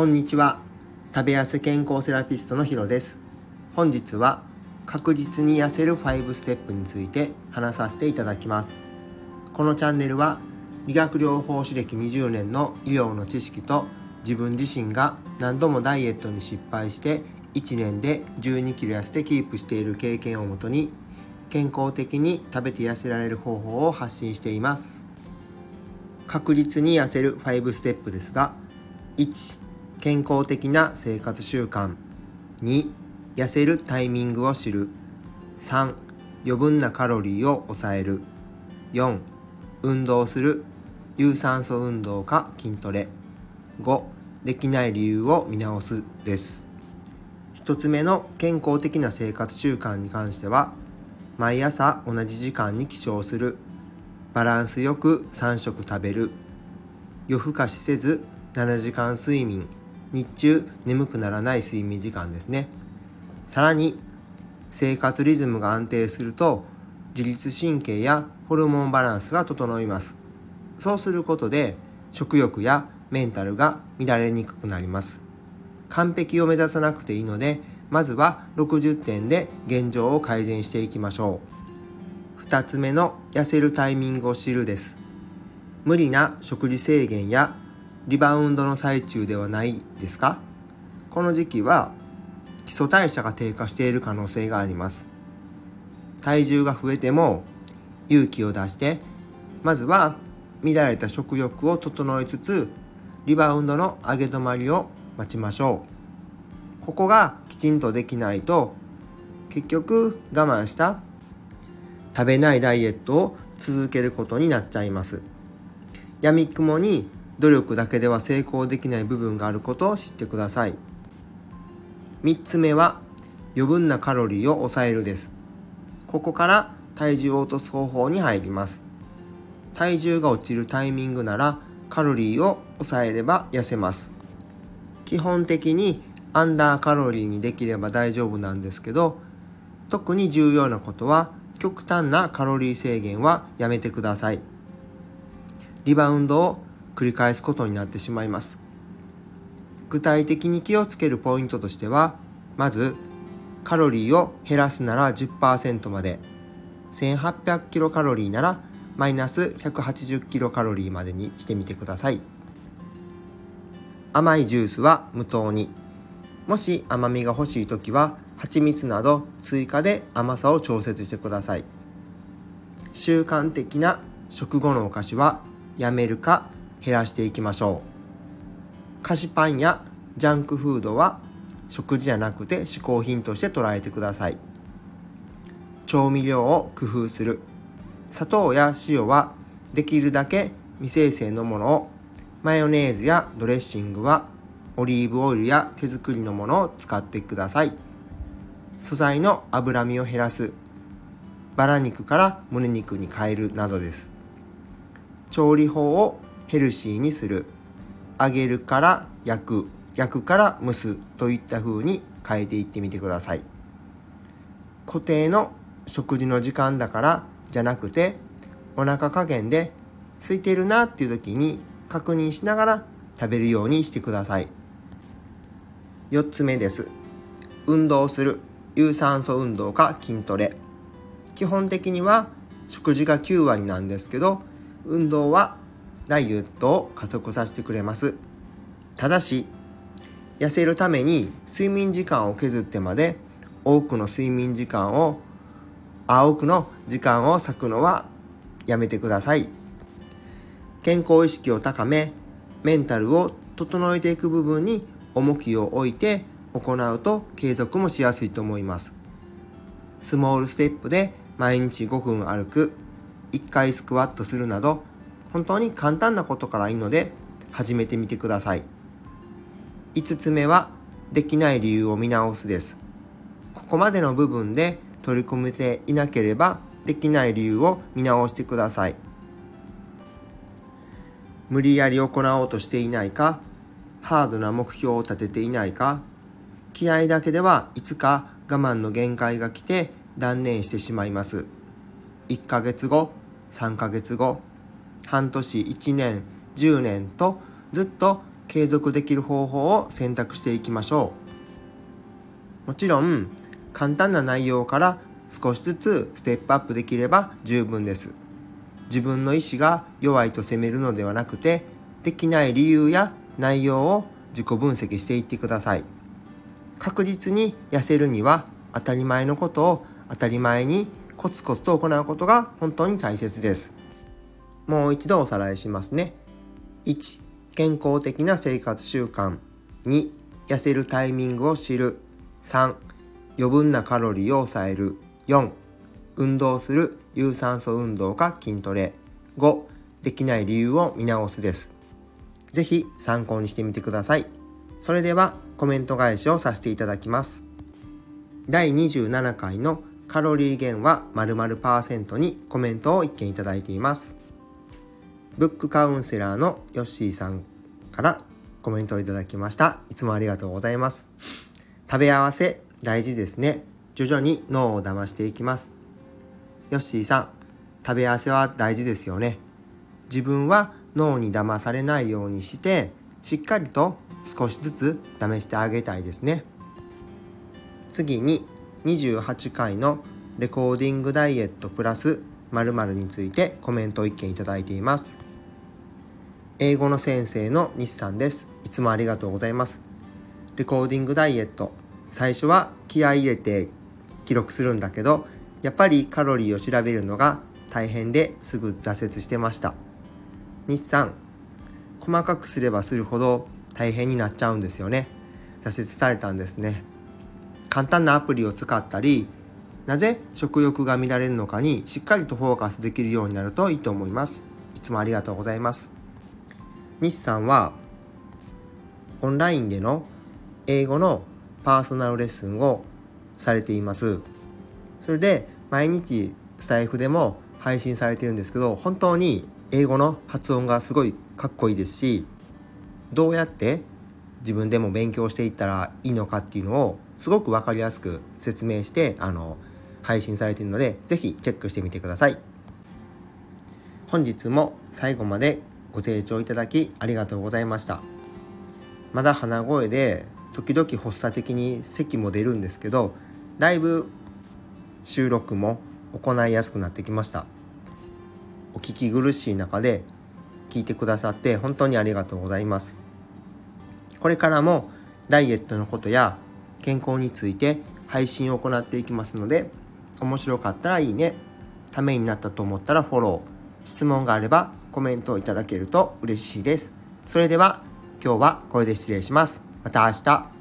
こんにちは。食べやす健康セラピストのヒロです。本日は確実に痩せる5ステップについて話させていただきます。このチャンネルは理学療法士歴20年の医療の知識と自分自身が何度もダイエットに失敗して1年で1 2キロ痩せてキープしている経験をもとに健康的に食べて痩せられる方法を発信しています。確実に痩せる5ステップですが1健康的な生活習慣。2痩せるタイミングを知る。3余分なカロリーを抑える。4運動する。有酸素運動か筋トレ。5できない理由を見直すです。1つ目の健康的な生活習慣に関しては毎朝同じ時間に起床する。バランスよく3食食べる。夜更かしせず7時間睡眠。日中眠くならない睡眠時間ですね。さらに生活リズムが安定すると自律神経やホルモンバランスが整います。そうすることで食欲やメンタルが乱れにくくなります。完璧を目指さなくていいのでまずは60点で現状を改善していきましょう。2つ目の痩せるタイミングを知るです。無理な食事制限やリバウンドの最中ではないですか？この時期は基礎代謝が低下している可能性があります。体重が増えても勇気を出してまずは乱れた食欲を整えつつリバウンドの上げ止まりを待ちましょう。ここがきちんとできないと結局我慢した食べないダイエットを続けることになっちゃいます。やみくもに努力だけでは成功できない部分があることを知ってください。3つ目は余分なカロリーを抑えるです。ここから体重を落とす方法に入ります。体重が落ちるタイミングならカロリーを抑えれば痩せます。基本的にアンダーカロリーにできれば大丈夫なんですけど特に重要なことは極端なカロリー制限はやめてください。リバウンドを繰り返すことになってしまいます。具体的に気をつけるポイントとしてはまずカロリーを減らすなら10%まで1800キロカロリーならマイナス180キロカロリーまでにしてみてください。甘いジュースは無糖に。もし甘みが欲しい時は蜂蜜など追加で甘さを調節してください。習慣的な食後のお菓子はやめるか減らしていきましょう。菓子パンやジャンクフードは食事じゃなくて嗜好品として捉えてください。調味料を工夫する。砂糖や塩はできるだけ未生成のものをマヨネーズやドレッシングはオリーブオイルや手作りのものを使ってください。素材の脂身を減らす。バラ肉から胸肉に変えるなどです。調理法をヘルシーにする。揚げるから焼く。焼くから蒸すといった風に変えていってみてください。固定の食事の時間だからじゃなくてお腹加減で空いてるなっていう時に確認しながら食べるようにしてください。4つ目です。運動する。有酸素運動か筋トレ。基本的には食事が9割なんですけど運動はダイエットを加速させてくれます。ただし痩せるために睡眠時間を削ってまで多くの睡眠時間をあ多くの時間を割くのはやめてください。健康意識を高めメンタルを整えていく部分に重きを置いて行うと継続もしやすいと思います。スモールステップで毎日5分歩く1回スクワットするなど本当に簡単なことからいいので始めてみてください。5つ目はできない理由を見直すです。ここまでの部分で取り組めていなければできない理由を見直してください。無理やり行おうとしていないかハードな目標を立てていないか気合だけではいつか我慢の限界が来て断念してしまいます。1ヶ月後3ヶ月後半年1年10年とずっと継続できる方法を選択していきましょう。もちろん簡単な内容から少しずつステップアップできれば十分です。自分の意志が弱いと責めるのではなくてできない理由や内容を自己分析していってください。確実に痩せるには当たり前のことを当たり前にコツコツと行うことが本当に大切です。もう一度おさらいしますね。1健康的な生活習慣。2痩せるタイミングを知る。3余分なカロリーを抑える。4運動する。有酸素運動か筋トレ。5できない理由を見直すです。是非参考にしてみてください。それではコメント返しをさせていただきます。第27回のカロリー減は〇〇パーセントにコメントを一件いただいています。ブックカウンセラーのヨッシーさんからコメントをいただきました。いつもありがとうございます。食べ合わせ大事ですね。徐々に脳を騙していきます。ヨッシーさん食べ合わせは大事ですよね。自分は脳に騙されないようにしてしっかりと少しずつ試してあげたいですね。次に28回のレコーディングダイエットプラス〇〇についてコメントを1件いただいています。英語の先生の西さんです。いつもありがとうございます。レコーディングダイエット。最初は気合い入れて記録するんだけどやっぱりカロリーを調べるのが大変ですぐ挫折してました。日産細かくすればするほど大変になっちゃうんですよね。挫折されたんですね。簡単なアプリを使ったりなぜ食欲が乱れるのかにしっかりとフォーカスできるようになるといいと思います。いつもありがとうございます。西さんはオンラインでの英語のパーソナルレッスンをされています。それで毎日スタイフでも配信されてるんですけど本当に英語の発音がすごいかっこいいですしどうやって自分でも勉強していったらいいのかっていうのをすごく分かりやすく説明してあの配信されているので是非チェックしてみてください。本日も最後までご清聴いただきありがとうございました。まだ鼻声で時々発作的に咳も出るんですけどだいぶ収録も行いやすくなってきました。お聞き苦しい中で聞いてくださって本当にありがとうございます。これからもダイエットのことや健康について配信を行っていきますので面白かったらいいね。ためになったと思ったらフォロー。質問があればコメントをいただけると嬉しいです。それでは今日はこれで失礼します。また明日。